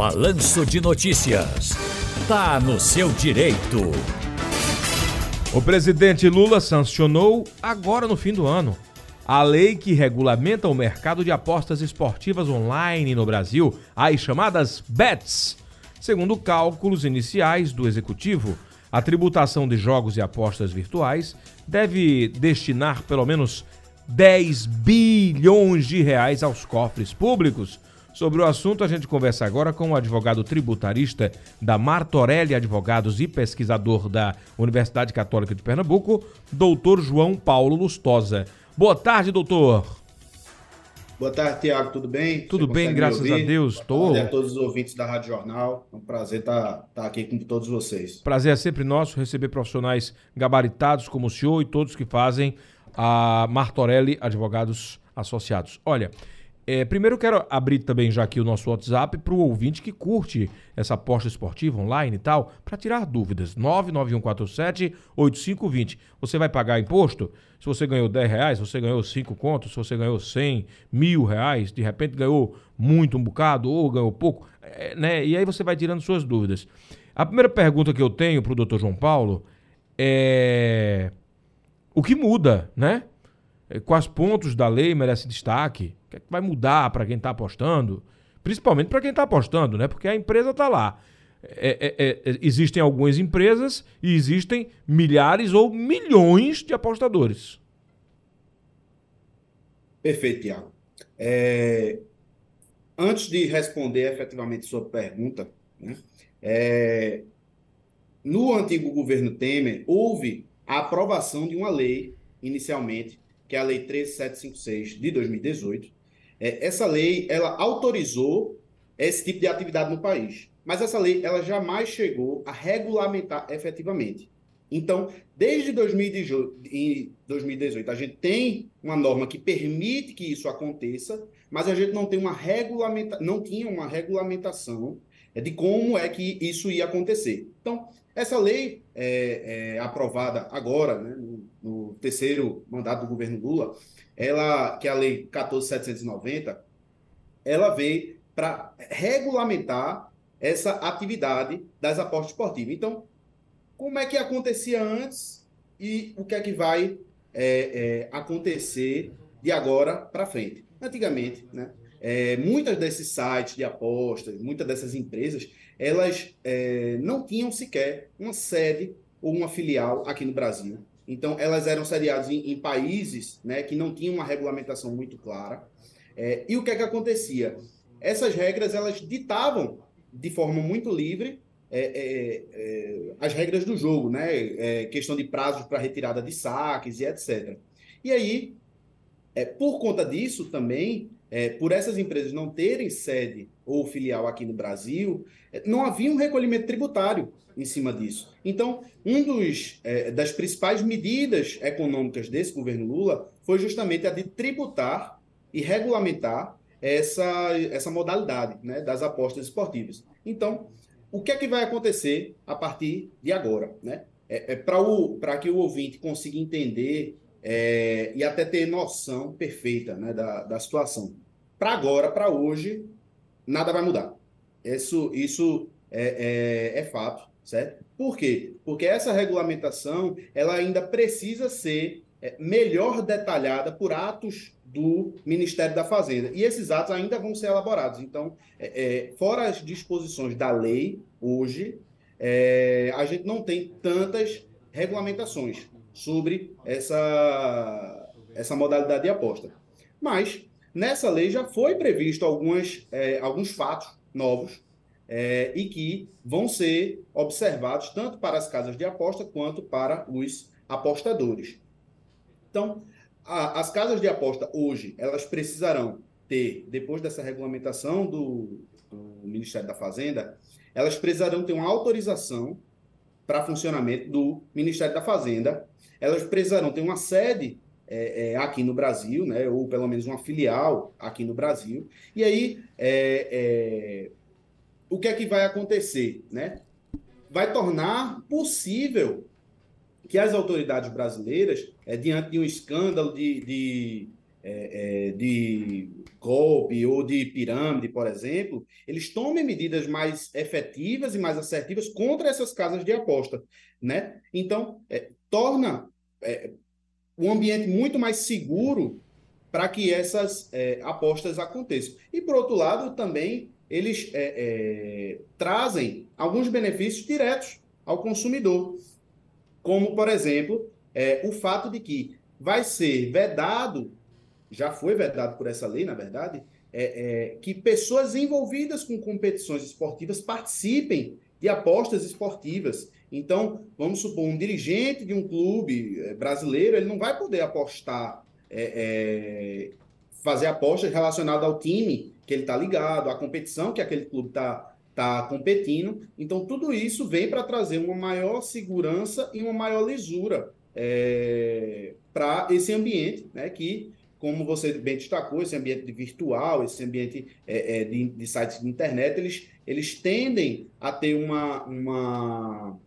Balanço de Notícias. Tá no seu direito. O presidente Lula sancionou, agora no fim do ano, a lei que regulamenta o mercado de apostas esportivas online no Brasil, as chamadas BETs. Segundo cálculos iniciais do executivo, a tributação de jogos e apostas virtuais deve destinar pelo menos 10 bilhões de reais aos cofres públicos. Sobre o assunto, a gente conversa agora com o advogado tributarista da Martorelli Advogados e pesquisador da Universidade Católica de Pernambuco, doutor João Paulo Lustosa. Boa tarde, doutor. Boa tarde, Tiago, tudo bem? Tudo Você bem, graças a Deus. Estou. a todos os ouvintes da Rádio Jornal. É um prazer estar, tá, estar aqui com todos vocês. Prazer é sempre nosso receber profissionais gabaritados como o senhor e todos que fazem a Martorelli Advogados Associados. Olha, é, primeiro quero abrir também já aqui o nosso WhatsApp para o ouvinte que curte essa aposta esportiva online e tal, para tirar dúvidas. 99147-8520. Você vai pagar imposto? Se você ganhou 10 reais, se você ganhou 5 contos, se você ganhou 100, mil reais, de repente ganhou muito, um bocado, ou ganhou pouco, é, né? E aí você vai tirando suas dúvidas. A primeira pergunta que eu tenho para o doutor João Paulo é o que muda, né? É, quais pontos da lei merece destaque? O que, é que vai mudar para quem está apostando? Principalmente para quem está apostando, né? Porque a empresa está lá. É, é, é, existem algumas empresas e existem milhares ou milhões de apostadores. Perfeito, Tiago. É, antes de responder efetivamente sua pergunta, né, é, no antigo governo Temer, houve a aprovação de uma lei, inicialmente, que é a Lei 13756 de 2018, é, essa lei ela autorizou esse tipo de atividade no país. Mas essa lei ela jamais chegou a regulamentar efetivamente. Então, desde 2018, a gente tem uma norma que permite que isso aconteça, mas a gente não tem uma regulamenta, não tinha uma regulamentação de como é que isso ia acontecer. Então, essa lei é, é aprovada agora, né, no, terceiro mandato do governo Lula, ela, que é a lei 14.790, ela veio para regulamentar essa atividade das apostas esportivas. Então, como é que acontecia antes e o que é que vai é, é, acontecer de agora para frente? Antigamente, né, é, muitas desses sites de apostas, muitas dessas empresas, elas é, não tinham sequer uma sede ou uma filial aqui no Brasil. Então, elas eram sediadas em, em países né, que não tinham uma regulamentação muito clara. É, e o que é que acontecia? Essas regras, elas ditavam de forma muito livre é, é, é as regras do jogo, né? É, questão de prazos para retirada de saques e etc. E aí, é, por conta disso também, é, por essas empresas não terem sede ou filial aqui no Brasil, é, não havia um recolhimento tributário em cima disso. Então, um dos é, das principais medidas econômicas desse governo Lula foi justamente a de tributar e regulamentar essa, essa modalidade né, das apostas esportivas. Então, o que é que vai acontecer a partir de agora? Né? É, é Para que o ouvinte consiga entender é, e até ter noção perfeita né, da, da situação. Para agora, para hoje, nada vai mudar. Isso, isso é, é, é, fato, certo? Por quê? Porque essa regulamentação ela ainda precisa ser é, melhor detalhada por atos do Ministério da Fazenda. E esses atos ainda vão ser elaborados. Então, é, é, fora as disposições da lei, hoje, é, a gente não tem tantas regulamentações sobre essa, essa modalidade de aposta. Mas, nessa lei já foi previsto algumas, é, alguns fatos novos é, e que vão ser observados tanto para as casas de aposta quanto para os apostadores. Então, a, as casas de aposta hoje, elas precisarão ter, depois dessa regulamentação do, do Ministério da Fazenda, elas precisarão ter uma autorização para funcionamento do Ministério da Fazenda elas precisarão ter uma sede é, é, aqui no Brasil, né, ou pelo menos uma filial aqui no Brasil. E aí, é, é, o que é que vai acontecer? Né? Vai tornar possível que as autoridades brasileiras, é, diante de um escândalo de, de é, é, de golpe ou de pirâmide, por exemplo, eles tomem medidas mais efetivas e mais assertivas contra essas casas de aposta, né? Então, é, torna é, um ambiente muito mais seguro para que essas é, apostas aconteçam. E, por outro lado, também eles é, é, trazem alguns benefícios diretos ao consumidor, como, por exemplo, o fato de que vai ser vedado, já foi vedado por essa lei, na verdade, é, é, que pessoas envolvidas com competições esportivas participem de apostas esportivas. Então, vamos supor, um dirigente de um clube é, brasileiro, ele não vai poder apostar, é, é, fazer apostas relacionadas ao time que ele está ligado, à competição que aquele clube está tá competindo. Então, tudo isso vem para trazer uma maior segurança e uma maior lisura é, para esse ambiente, né, que, como você bem destacou, esse ambiente virtual, esse ambiente é, é, de, de, sites de internet, eles, eles tendem a ter uma, uma,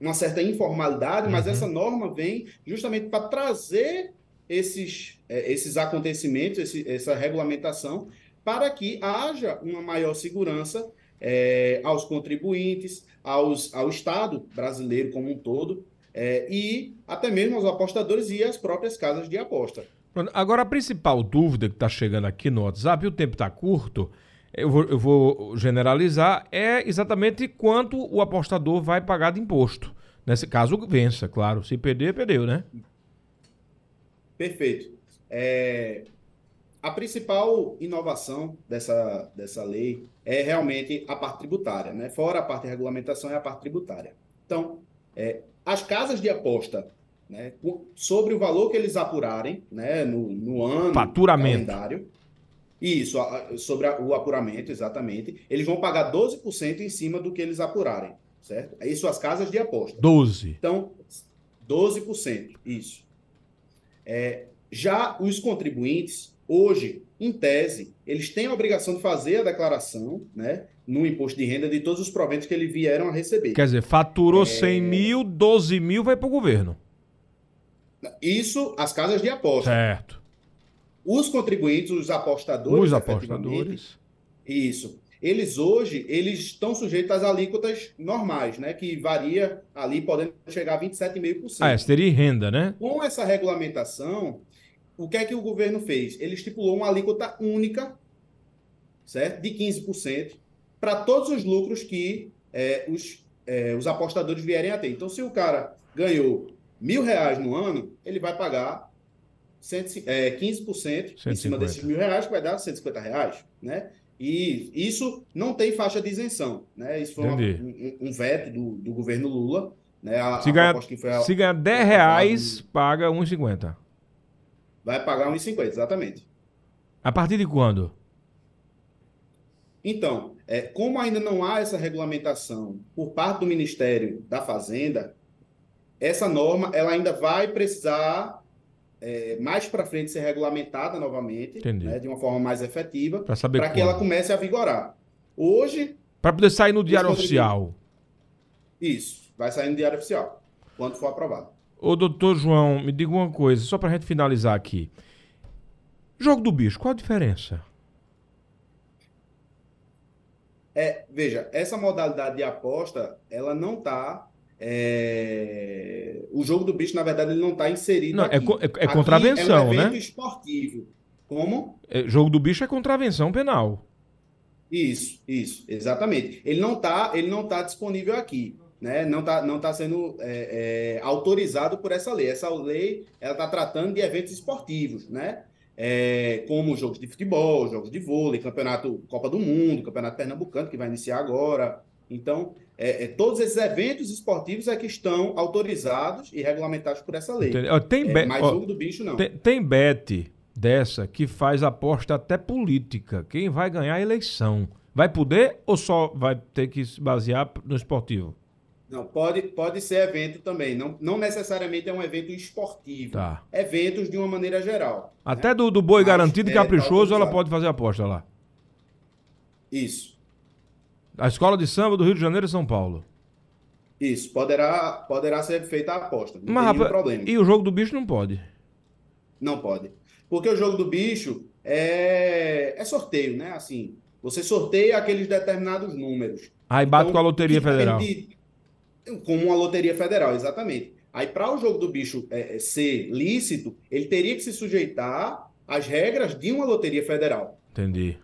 uma certa informalidade, uhum. mas essa norma vem justamente para trazer esses, é, esses acontecimentos, esse, essa regulamentação, para que haja uma maior segurança é, aos contribuintes, aos, ao Estado brasileiro como um todo, é, e até mesmo aos apostadores e às próprias casas de aposta. Agora, a principal dúvida que está chegando aqui no WhatsApp, e o tempo está curto, eu vou, eu vou, generalizar, é exatamente quanto o apostador vai pagar de imposto. Nesse caso, vença, claro. Se perder, perdeu, né? Perfeito. É, a principal inovação dessa, dessa lei é realmente a parte tributária, né? Fora a parte de regulamentação, é a parte tributária. Então, é, as casas de aposta, né, sobre o valor que eles apurarem né, no, no ano, Faturamento. calendário, isso, sobre a, o apuramento, exatamente, eles vão pagar 12% em cima do que eles apurarem, certo? Isso as casas de aposta. 12%. Então, 12%, isso. É, já os contribuintes, hoje, em tese, eles têm a obrigação de fazer a declaração, né? no imposto de renda de todos os proventos que eles vieram a receber. Quer dizer, faturou é... 100 mil, 12 mil vai para o governo. Isso, as casas de aposta. Certo. Os contribuintes, os apostadores. Os apostadores. Isso. Eles hoje, eles estão sujeitos às alíquotas normais, né? Que varia ali, podendo chegar a 27,5%. Ah, essa teria renda, né? Com essa regulamentação, o que é que o governo fez? Ele estipulou uma alíquota única, certo? De 15%, para todos os lucros que é, os, é, os apostadores vierem a ter. Então, se o cara ganhou mil reais no ano, ele vai pagar 100, é, 15% 150. em cima desses mil reais, que vai dar 150 reais, né? E isso não tem faixa de isenção, né? Isso foi uma, um, um, veto do, do governo Lula, né? A, se, a ganha, a, se ganhar 10 reais, paga 1,50. Vai pagar 1,50, exatamente. A partir de quando? Então, é, como ainda não há essa regulamentação por parte do Ministério da Fazenda, essa norma ela ainda vai precisar é, mais para frente ser regulamentada novamente, né, de uma forma mais efetiva, para que ela comece a vigorar. Hoje. Para poder sair no Diário Oficial. Isso, vai sair no Diário Oficial, quando for aprovado. Ô, doutor João, me diga uma coisa, só para a gente finalizar aqui. Jogo do bicho, qual a diferença? É, veja, essa modalidade de aposta, ela não está. É... O jogo do bicho, na verdade, ele não está inserido. Não, aqui. É, é, é contravenção, aqui é um né? esportivo. Como? É, jogo do bicho é contravenção penal. Isso, isso, exatamente. Ele não está, ele não tá disponível aqui, né? Não está, não tá sendo é, é, autorizado por essa lei. Essa lei, ela está tratando de eventos esportivos, né? é, como jogos de futebol, jogos de vôlei, campeonato Copa do Mundo, campeonato pernambucano, que vai iniciar agora. Então, é, é, todos esses eventos esportivos é que estão autorizados e regulamentados por essa lei. Tem é, mas jogo do bicho não. Tem, tem bet dessa que faz aposta até política. Quem vai ganhar a eleição. Vai poder ou só vai ter que se basear no esportivo? Não, pode, pode ser evento também. Não, não necessariamente é um evento esportivo. Tá. Eventos de uma maneira geral. Até né? do, do boi Mas garantido e é, caprichoso, ela pode fazer aposta lá. Isso. A escola de samba do Rio de Janeiro e São Paulo. Isso, poderá, poderá ser feita a aposta. Não Mas, tem nenhum problema. E o jogo do bicho não pode? Não pode. Porque o jogo do bicho é, é sorteio, né? Assim, você sorteia aqueles determinados números. Aí bate então, com a Loteria Federal. De, com uma Loteria Federal, exatamente. Aí, para o jogo do bicho é, é, ser lícito, ele teria que se sujeitar às regras de uma Loteria Federal. Entendi.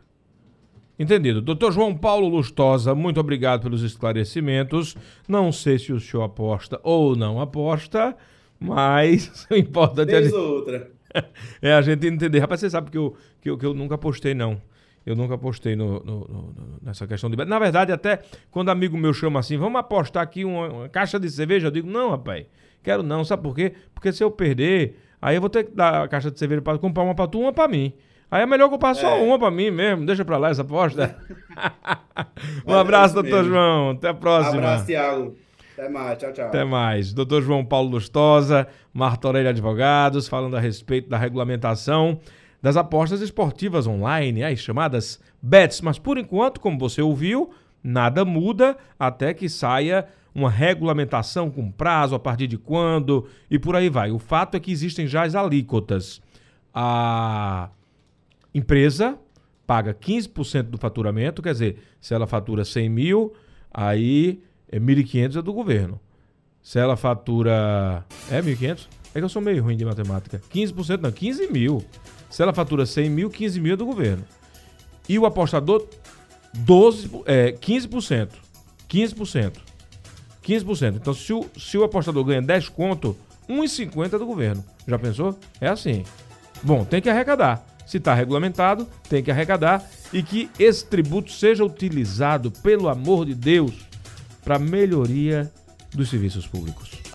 Entendido. Doutor João Paulo Lustosa, muito obrigado pelos esclarecimentos. Não sei se o senhor aposta ou não aposta, mas o importante é. A outra. é a gente entender. Rapaz, você sabe que eu, que eu, que eu nunca apostei, não. Eu nunca apostei no, no, no, nessa questão de. Na verdade, até quando amigo meu chama assim, vamos apostar aqui uma, uma, caixa de cerveja, eu digo, não, rapaz, quero não. Sabe por quê? Porque se eu perder, aí eu vou ter que dar a caixa de cerveja para comprar uma para tu, uma para mim. Aí é melhor comprar só é. uma pra mim mesmo. Deixa pra lá essa aposta. um abraço, doutor mesmo. João. Até a próxima. Um abraço, Tiago. Até mais. Tchau, tchau. Até mais. Doutor João Paulo Lustosa, Marta Aurélia Advogados, falando a respeito da regulamentação das apostas esportivas online, as chamadas bets. Mas por enquanto, como você ouviu, nada muda até que saia uma regulamentação com prazo, a partir de quando e por aí vai. O fato é que existem já as alíquotas. A empresa paga 15% do faturamento, quer dizer, se ela fatura 100 mil, aí é 1.500 é do governo. Se ela fatura. É 1.500? É que eu sou meio ruim de matemática. 15% não, 15 mil. Se ela fatura 100 mil, 15 mil é do governo. E o apostador, 12, é, 15%. 15%. 15%. Então, se o, se o apostador ganha 10 conto, 1,50 é do governo. Já pensou? É assim. Bom, tem que arrecadar. Se está regulamentado, tem que arrecadar e que esse tributo seja utilizado, pelo amor de Deus, para melhoria dos serviços públicos.